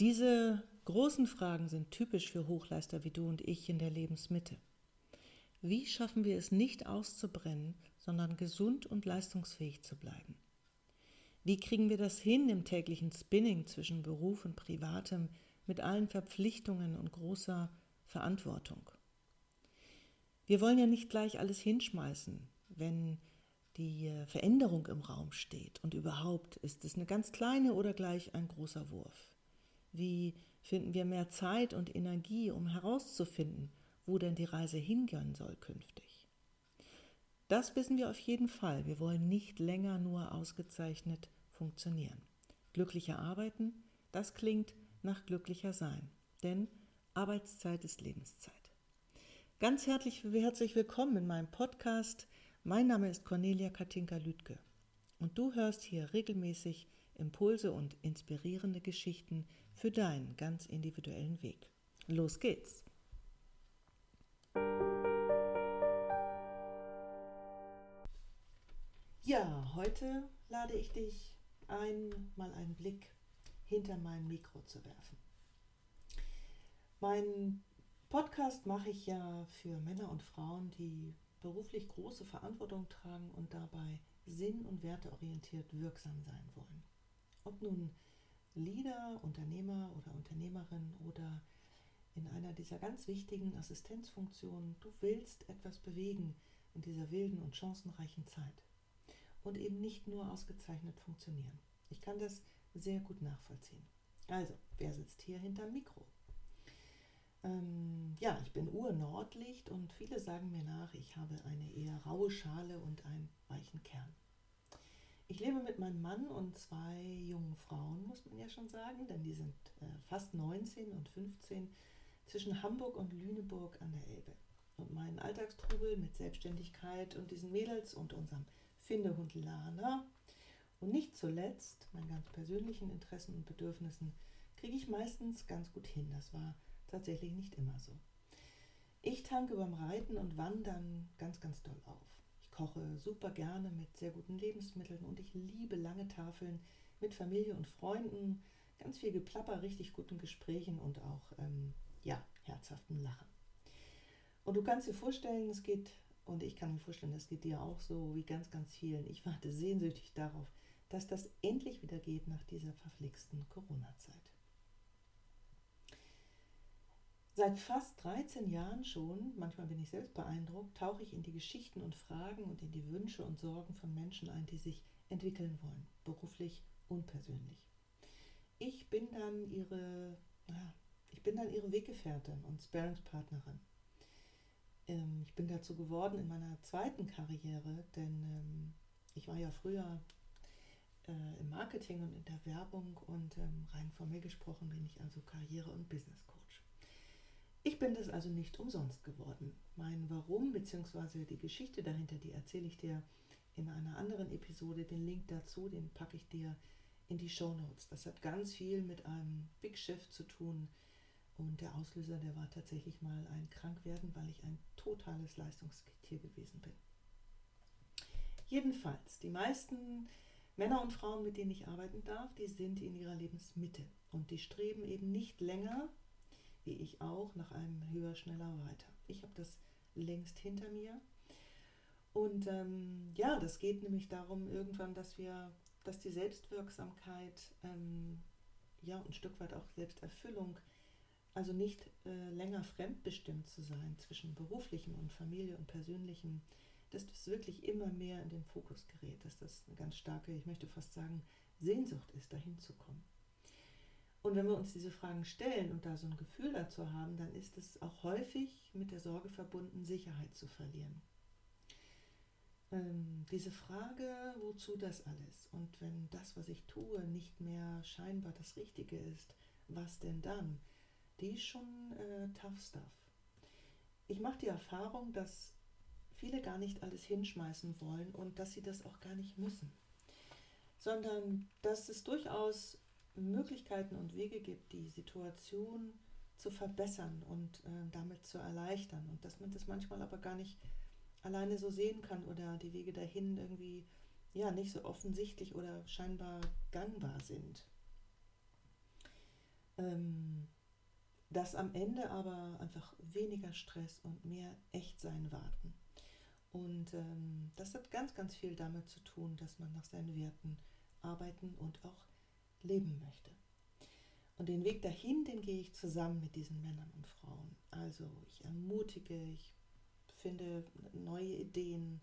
Diese großen Fragen sind typisch für Hochleister wie du und ich in der Lebensmitte. Wie schaffen wir es nicht auszubrennen, sondern gesund und leistungsfähig zu bleiben? Wie kriegen wir das hin im täglichen Spinning zwischen Beruf und Privatem mit allen Verpflichtungen und großer Verantwortung? Wir wollen ja nicht gleich alles hinschmeißen, wenn die äh, Veränderung im Raum steht. Und überhaupt ist es eine ganz kleine oder gleich ein großer Wurf. Wie finden wir mehr Zeit und Energie, um herauszufinden, wo denn die Reise hingehen soll künftig? Das wissen wir auf jeden Fall. Wir wollen nicht länger nur ausgezeichnet funktionieren. Glücklicher arbeiten, das klingt nach glücklicher sein. Denn Arbeitszeit ist Lebenszeit. Ganz herzlich, herzlich willkommen in meinem Podcast. Mein Name ist Cornelia Katinka Lüdke und du hörst hier regelmäßig Impulse und inspirierende Geschichten für deinen ganz individuellen Weg. Los geht's! Ja, heute lade ich dich ein, mal einen Blick hinter mein Mikro zu werfen. Mein Podcast mache ich ja für Männer und Frauen, die beruflich große Verantwortung tragen und dabei sinn- und werteorientiert wirksam sein wollen. Ob nun Leader, Unternehmer oder Unternehmerin oder in einer dieser ganz wichtigen Assistenzfunktionen, du willst etwas bewegen in dieser wilden und chancenreichen Zeit und eben nicht nur ausgezeichnet funktionieren. Ich kann das sehr gut nachvollziehen. Also, wer sitzt hier hinterm Mikro? Ähm, ja, ich bin Ur-Nordlicht und viele sagen mir nach, ich habe eine eher raue Schale und einen weichen Kern. Ich lebe mit meinem Mann und zwei jungen Frauen, muss man ja schon sagen, denn die sind äh, fast 19 und 15 zwischen Hamburg und Lüneburg an der Elbe. Und meinen Alltagstrubel mit Selbstständigkeit und diesen Mädels und unserem Findehund Lana und nicht zuletzt meinen ganz persönlichen Interessen und Bedürfnissen kriege ich meistens ganz gut hin. Das war tatsächlich nicht immer so. Ich tanke beim Reiten und Wandern ganz, ganz doll auf. Koche super gerne mit sehr guten Lebensmitteln und ich liebe lange Tafeln mit Familie und Freunden, ganz viel Geplapper, richtig guten Gesprächen und auch ähm, ja, herzhaften Lachen. Und du kannst dir vorstellen, es geht, und ich kann mir vorstellen, es geht dir auch so wie ganz, ganz vielen. Ich warte sehnsüchtig darauf, dass das endlich wieder geht nach dieser verflixten Corona-Zeit. Seit fast 13 Jahren schon, manchmal bin ich selbst beeindruckt, tauche ich in die Geschichten und Fragen und in die Wünsche und Sorgen von Menschen ein, die sich entwickeln wollen, beruflich und persönlich. Ich bin dann ihre, ja, ich bin dann ihre Weggefährtin und Sparingspartnerin. Ähm, ich bin dazu geworden in meiner zweiten Karriere, denn ähm, ich war ja früher äh, im Marketing und in der Werbung und ähm, rein formell gesprochen bin ich also Karriere- und Business Coach. Ich bin das also nicht umsonst geworden. Mein Warum bzw. die Geschichte dahinter, die erzähle ich dir in einer anderen Episode. Den Link dazu, den packe ich dir in die Show Notes. Das hat ganz viel mit einem Big Chef zu tun. Und der Auslöser, der war tatsächlich mal ein Krankwerden, weil ich ein totales Leistungstier gewesen bin. Jedenfalls, die meisten Männer und Frauen, mit denen ich arbeiten darf, die sind in ihrer Lebensmitte. Und die streben eben nicht länger wie ich auch, nach einem höher, schneller, weiter. Ich habe das längst hinter mir. Und ähm, ja, das geht nämlich darum, irgendwann, dass wir, dass die Selbstwirksamkeit, ähm, ja, ein Stück weit auch Selbsterfüllung, also nicht äh, länger fremdbestimmt zu sein zwischen beruflichem und Familie und persönlichem, dass das wirklich immer mehr in den Fokus gerät, dass das eine ganz starke, ich möchte fast sagen, Sehnsucht ist, dahin zu kommen. Und wenn wir uns diese Fragen stellen und da so ein Gefühl dazu haben, dann ist es auch häufig mit der Sorge verbunden, Sicherheit zu verlieren. Ähm, diese Frage, wozu das alles? Und wenn das, was ich tue, nicht mehr scheinbar das Richtige ist, was denn dann? Die ist schon äh, tough stuff. Ich mache die Erfahrung, dass viele gar nicht alles hinschmeißen wollen und dass sie das auch gar nicht müssen, sondern dass es durchaus Möglichkeiten und Wege gibt, die Situation zu verbessern und äh, damit zu erleichtern. Und dass man das manchmal aber gar nicht alleine so sehen kann oder die Wege dahin irgendwie ja nicht so offensichtlich oder scheinbar gangbar sind. Ähm, dass am Ende aber einfach weniger Stress und mehr Echtsein warten. Und ähm, das hat ganz, ganz viel damit zu tun, dass man nach seinen Werten arbeiten und auch leben möchte. Und den Weg dahin, den gehe ich zusammen mit diesen Männern und Frauen. Also ich ermutige, ich finde neue Ideen,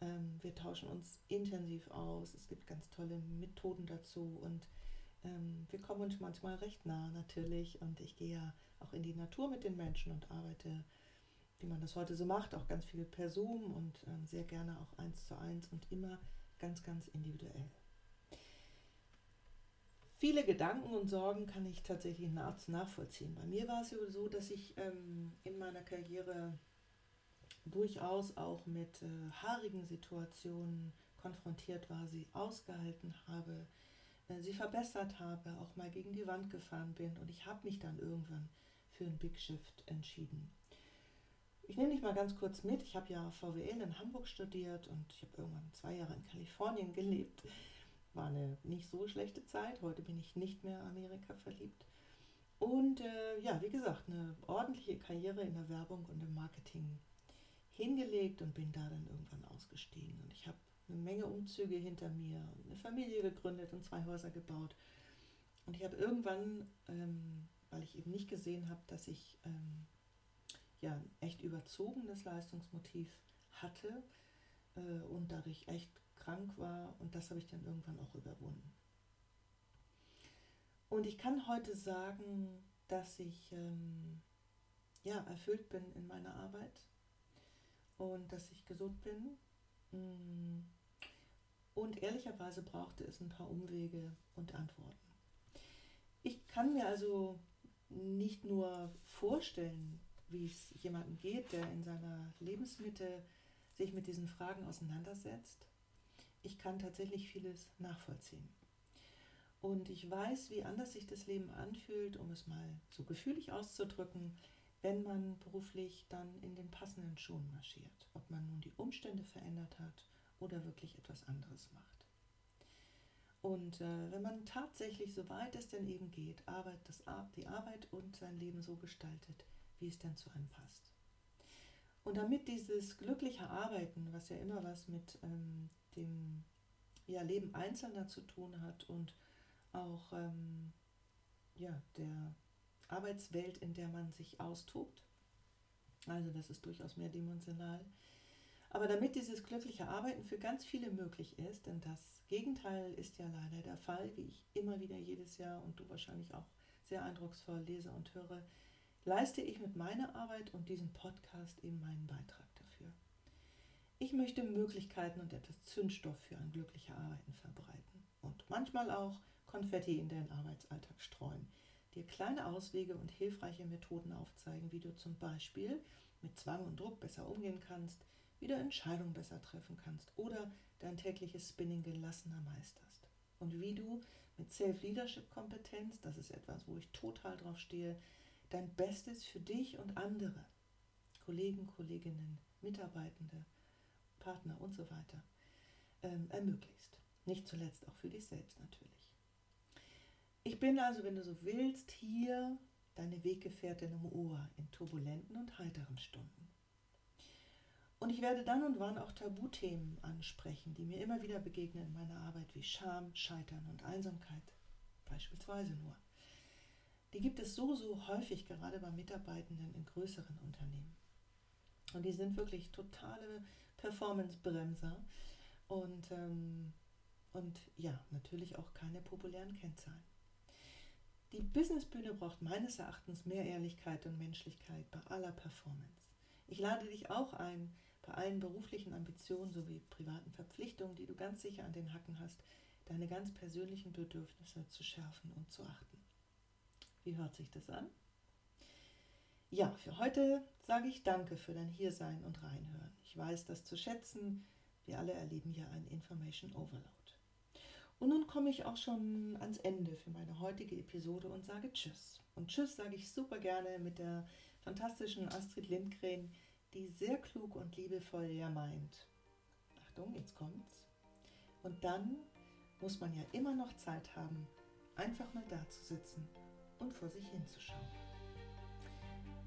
ähm, wir tauschen uns intensiv aus, es gibt ganz tolle Methoden dazu und ähm, wir kommen uns manchmal recht nah natürlich und ich gehe ja auch in die Natur mit den Menschen und arbeite, wie man das heute so macht, auch ganz viel per Zoom und ähm, sehr gerne auch eins zu eins und immer ganz, ganz individuell. Viele Gedanken und Sorgen kann ich tatsächlich nach, nachvollziehen. Bei mir war es so, dass ich ähm, in meiner Karriere durchaus auch mit äh, haarigen Situationen konfrontiert war, sie ausgehalten habe, äh, sie verbessert habe, auch mal gegen die Wand gefahren bin und ich habe mich dann irgendwann für ein Big Shift entschieden. Ich nehme dich mal ganz kurz mit. Ich habe ja VWL in Hamburg studiert und ich habe irgendwann zwei Jahre in Kalifornien gelebt. War eine nicht so schlechte Zeit. Heute bin ich nicht mehr Amerika verliebt. Und äh, ja, wie gesagt, eine ordentliche Karriere in der Werbung und im Marketing hingelegt und bin da dann irgendwann ausgestiegen. Und ich habe eine Menge Umzüge hinter mir, eine Familie gegründet und zwei Häuser gebaut. Und ich habe irgendwann, ähm, weil ich eben nicht gesehen habe, dass ich ähm, ja echt überzogenes Leistungsmotiv hatte äh, und dadurch echt krank war und das habe ich dann irgendwann auch überwunden. Und ich kann heute sagen, dass ich ähm, ja, erfüllt bin in meiner Arbeit und dass ich gesund bin. Mm. Und ehrlicherweise brauchte es ein paar Umwege und Antworten. Ich kann mir also nicht nur vorstellen, wie es jemandem geht, der in seiner Lebensmitte sich mit diesen Fragen auseinandersetzt. Ich kann tatsächlich vieles nachvollziehen. Und ich weiß, wie anders sich das Leben anfühlt, um es mal so gefühlig auszudrücken, wenn man beruflich dann in den passenden Schuhen marschiert, ob man nun die Umstände verändert hat oder wirklich etwas anderes macht. Und äh, wenn man tatsächlich, soweit es denn eben geht, Arbeit, das, die Arbeit und sein Leben so gestaltet, wie es denn zu einem passt. Und damit dieses glückliche Arbeiten, was ja immer was mit ähm, dem ja, Leben Einzelner zu tun hat und auch ähm, ja, der Arbeitswelt, in der man sich austobt, also das ist durchaus mehrdimensional, aber damit dieses glückliche Arbeiten für ganz viele möglich ist, denn das Gegenteil ist ja leider der Fall, wie ich immer wieder jedes Jahr und du wahrscheinlich auch sehr eindrucksvoll lese und höre, leiste ich mit meiner Arbeit und diesem Podcast eben meinen Beitrag dafür. Ich möchte Möglichkeiten und etwas Zündstoff für ein glückliches Arbeiten verbreiten und manchmal auch Konfetti in deinen Arbeitsalltag streuen, dir kleine Auswege und hilfreiche Methoden aufzeigen, wie du zum Beispiel mit Zwang und Druck besser umgehen kannst, wie du Entscheidungen besser treffen kannst oder dein tägliches Spinning gelassener meisterst. Und wie du mit Self-Leadership-Kompetenz, das ist etwas, wo ich total drauf stehe, dein Bestes für dich und andere, Kollegen, Kolleginnen, Mitarbeitende, Partner und so weiter, ähm, ermöglicht. Nicht zuletzt auch für dich selbst natürlich. Ich bin also, wenn du so willst, hier deine Weggefährtin im Ohr in turbulenten und heiteren Stunden. Und ich werde dann und wann auch Tabuthemen ansprechen, die mir immer wieder begegnen in meiner Arbeit, wie Scham, Scheitern und Einsamkeit, beispielsweise nur. Die gibt es so, so häufig, gerade bei Mitarbeitenden in größeren Unternehmen. Und die sind wirklich totale Performance-Bremser und, ähm, und ja, natürlich auch keine populären Kennzahlen. Die Businessbühne braucht meines Erachtens mehr Ehrlichkeit und Menschlichkeit bei aller Performance. Ich lade dich auch ein, bei allen beruflichen Ambitionen sowie privaten Verpflichtungen, die du ganz sicher an den Hacken hast, deine ganz persönlichen Bedürfnisse zu schärfen und zu achten. Wie hört sich das an? Ja, für heute sage ich Danke für dein Hiersein und Reinhören. Ich weiß das zu schätzen. Wir alle erleben hier einen Information Overload. Und nun komme ich auch schon ans Ende für meine heutige Episode und sage Tschüss. Und Tschüss sage ich super gerne mit der fantastischen Astrid Lindgren, die sehr klug und liebevoll ja meint. Achtung, jetzt kommt's. Und dann muss man ja immer noch Zeit haben, einfach mal da zu sitzen und vor sich hinzuschauen.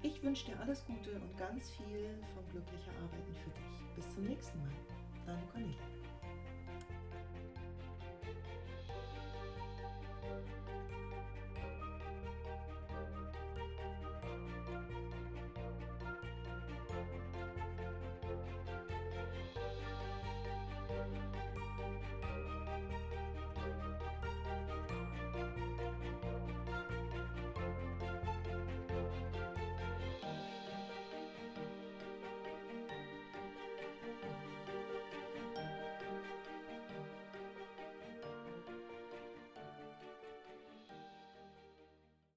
Ich wünsche dir alles Gute und ganz viel von glücklicher Arbeiten für dich. Bis zum nächsten Mal. Deine Cornelia.